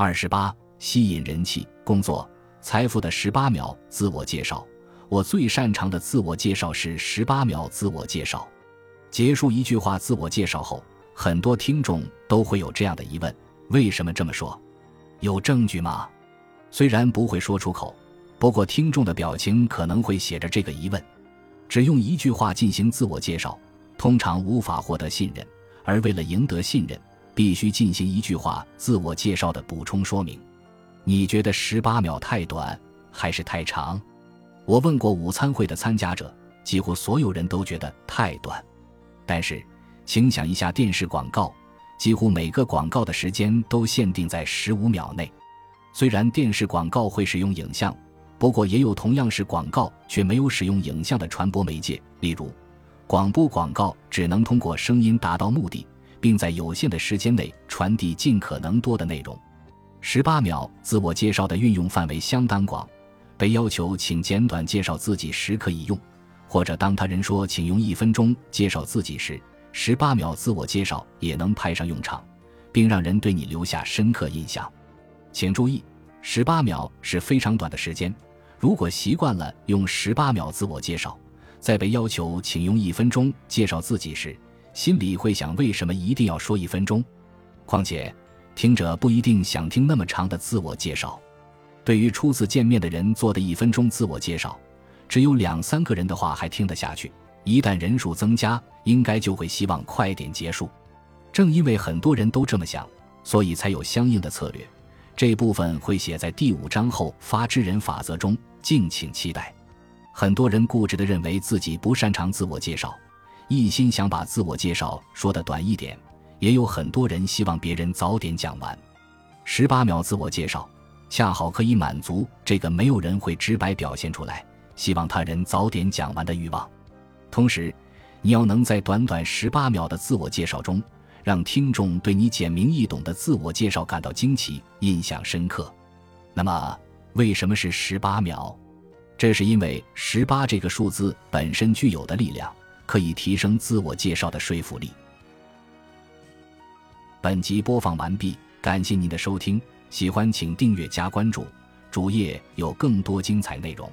二十八，吸引人气、工作、财富的十八秒自我介绍。我最擅长的自我介绍是十八秒自我介绍。结束一句话自我介绍后，很多听众都会有这样的疑问：为什么这么说？有证据吗？虽然不会说出口，不过听众的表情可能会写着这个疑问。只用一句话进行自我介绍，通常无法获得信任，而为了赢得信任。必须进行一句话自我介绍的补充说明。你觉得十八秒太短还是太长？我问过午餐会的参加者，几乎所有人都觉得太短。但是，请想一下电视广告，几乎每个广告的时间都限定在十五秒内。虽然电视广告会使用影像，不过也有同样是广告却没有使用影像的传播媒介，例如，广播广告只能通过声音达到目的。并在有限的时间内传递尽可能多的内容。十八秒自我介绍的运用范围相当广，被要求请简短介绍自己时可以用，或者当他人说请用一分钟介绍自己时，十八秒自我介绍也能派上用场，并让人对你留下深刻印象。请注意，十八秒是非常短的时间。如果习惯了用十八秒自我介绍，在被要求请用一分钟介绍自己时，心里会想：为什么一定要说一分钟？况且，听者不一定想听那么长的自我介绍。对于初次见面的人做的一分钟自我介绍，只有两三个人的话还听得下去；一旦人数增加，应该就会希望快点结束。正因为很多人都这么想，所以才有相应的策略。这部分会写在第五章后发之人法则中，敬请期待。很多人固执地认为自己不擅长自我介绍。一心想把自我介绍说的短一点，也有很多人希望别人早点讲完。十八秒自我介绍，恰好可以满足这个没有人会直白表现出来，希望他人早点讲完的欲望。同时，你要能在短短十八秒的自我介绍中，让听众对你简明易懂的自我介绍感到惊奇、印象深刻。那么，为什么是十八秒？这是因为十八这个数字本身具有的力量。可以提升自我介绍的说服力。本集播放完毕，感谢您的收听，喜欢请订阅加关注，主页有更多精彩内容。